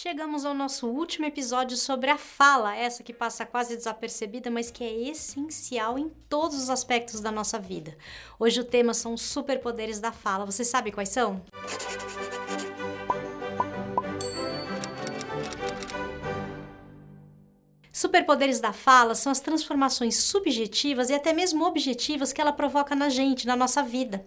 Chegamos ao nosso último episódio sobre a fala, essa que passa quase desapercebida, mas que é essencial em todos os aspectos da nossa vida. Hoje o tema são os superpoderes da fala. Você sabe quais são? Superpoderes da fala são as transformações subjetivas e até mesmo objetivas que ela provoca na gente, na nossa vida.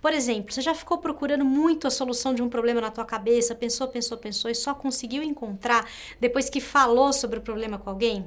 Por exemplo, você já ficou procurando muito a solução de um problema na tua cabeça, pensou, pensou, pensou e só conseguiu encontrar depois que falou sobre o problema com alguém?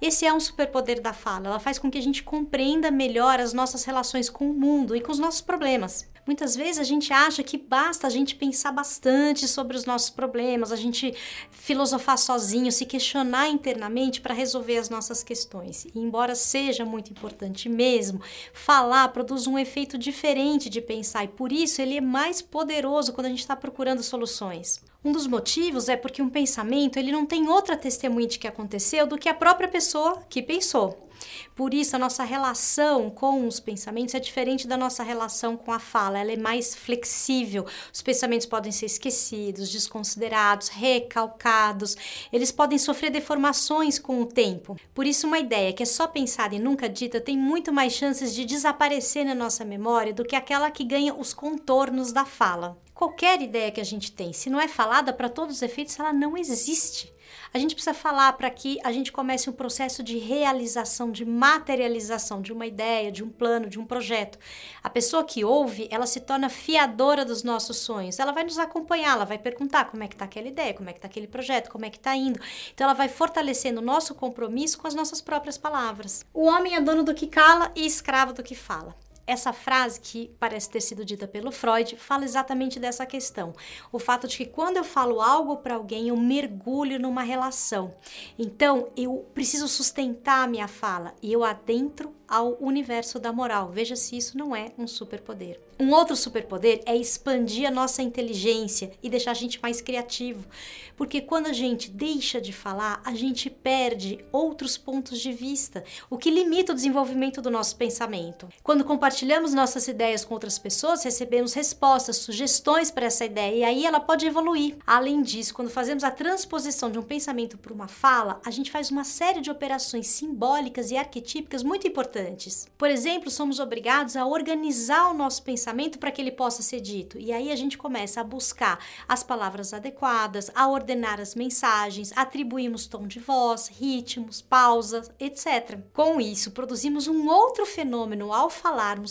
Esse é um superpoder da fala. Ela faz com que a gente compreenda melhor as nossas relações com o mundo e com os nossos problemas. Muitas vezes a gente acha que basta a gente pensar bastante sobre os nossos problemas, a gente filosofar sozinho, se questionar internamente para resolver as nossas questões. E embora seja muito importante mesmo, falar produz um efeito diferente de pensar e por isso ele é mais poderoso quando a gente está procurando soluções. Um dos motivos é porque um pensamento ele não tem outra testemunha de que aconteceu do que a própria pessoa que pensou. Por isso, a nossa relação com os pensamentos é diferente da nossa relação com a fala. Ela é mais flexível. Os pensamentos podem ser esquecidos, desconsiderados, recalcados. Eles podem sofrer deformações com o tempo. Por isso, uma ideia que é só pensada e nunca dita tem muito mais chances de desaparecer na nossa memória do que aquela que ganha os contornos da fala. Qualquer ideia que a gente tem, se não é falada para todos os efeitos, ela não existe. A gente precisa falar para que a gente comece um processo de realização, de materialização de uma ideia, de um plano, de um projeto. A pessoa que ouve, ela se torna fiadora dos nossos sonhos. Ela vai nos acompanhar, ela vai perguntar como é que está aquela ideia, como é que está aquele projeto, como é que está indo. Então ela vai fortalecendo o nosso compromisso com as nossas próprias palavras. O homem é dono do que cala e escravo do que fala. Essa frase, que parece ter sido dita pelo Freud, fala exatamente dessa questão. O fato de que quando eu falo algo para alguém, eu mergulho numa relação. Então, eu preciso sustentar a minha fala e eu adentro ao universo da moral. Veja se isso não é um superpoder. Um outro superpoder é expandir a nossa inteligência e deixar a gente mais criativo. Porque quando a gente deixa de falar, a gente perde outros pontos de vista, o que limita o desenvolvimento do nosso pensamento. Quando compartilhamos nossas ideias com outras pessoas, recebemos respostas, sugestões para essa ideia e aí ela pode evoluir. Além disso, quando fazemos a transposição de um pensamento para uma fala, a gente faz uma série de operações simbólicas e arquetípicas muito importantes. Por exemplo, somos obrigados a organizar o nosso pensamento para que ele possa ser dito. E aí a gente começa a buscar as palavras adequadas, a ordenar as mensagens, atribuímos tom de voz, ritmos, pausas, etc. Com isso, produzimos um outro fenômeno ao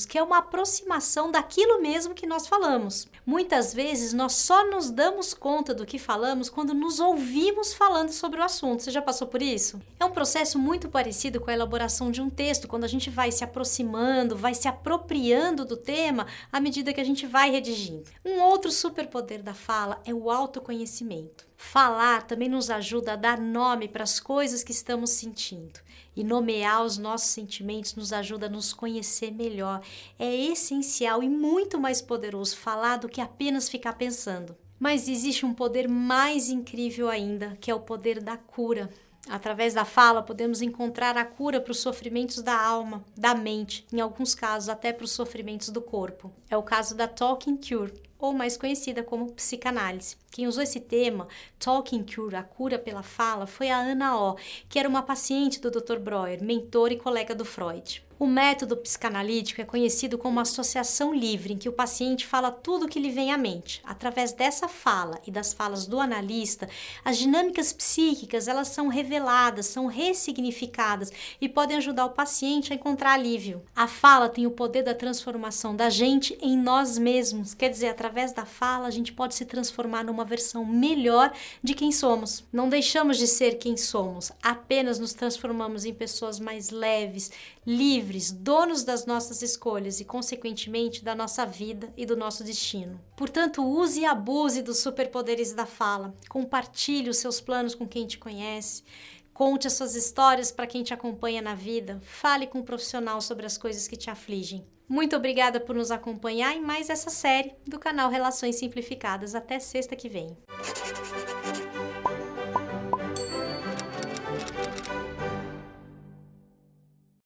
que é uma aproximação daquilo mesmo que nós falamos. Muitas vezes nós só nos damos conta do que falamos quando nos ouvimos falando sobre o assunto. Você já passou por isso? É um processo muito parecido com a elaboração de um texto, quando a gente vai se aproximando, vai se apropriando do tema à medida que a gente vai redigindo. Um outro superpoder da fala é o autoconhecimento. Falar também nos ajuda a dar nome para as coisas que estamos sentindo. E nomear os nossos sentimentos nos ajuda a nos conhecer melhor. É essencial e muito mais poderoso falar do que apenas ficar pensando. Mas existe um poder mais incrível ainda, que é o poder da cura. Através da fala, podemos encontrar a cura para os sofrimentos da alma, da mente, em alguns casos até para os sofrimentos do corpo. É o caso da Talking Cure, ou mais conhecida como psicanálise. Quem usou esse tema, Talking Cure, a cura pela fala, foi a Ana O, que era uma paciente do Dr. Breuer, mentor e colega do Freud. O método psicanalítico é conhecido como associação livre, em que o paciente fala tudo o que lhe vem à mente. Através dessa fala e das falas do analista, as dinâmicas psíquicas elas são reveladas, são ressignificadas e podem ajudar o paciente a encontrar alívio. A fala tem o poder da transformação da gente em nós mesmos, quer dizer, através da fala a gente pode se transformar numa versão melhor de quem somos. Não deixamos de ser quem somos, apenas nos transformamos em pessoas mais leves, livres, donos das nossas escolhas e, consequentemente, da nossa vida e do nosso destino. Portanto, use e abuse dos superpoderes da fala. Compartilhe os seus planos com quem te conhece. Conte as suas histórias para quem te acompanha na vida. Fale com um profissional sobre as coisas que te afligem. Muito obrigada por nos acompanhar em mais essa série do canal Relações Simplificadas. Até sexta que vem.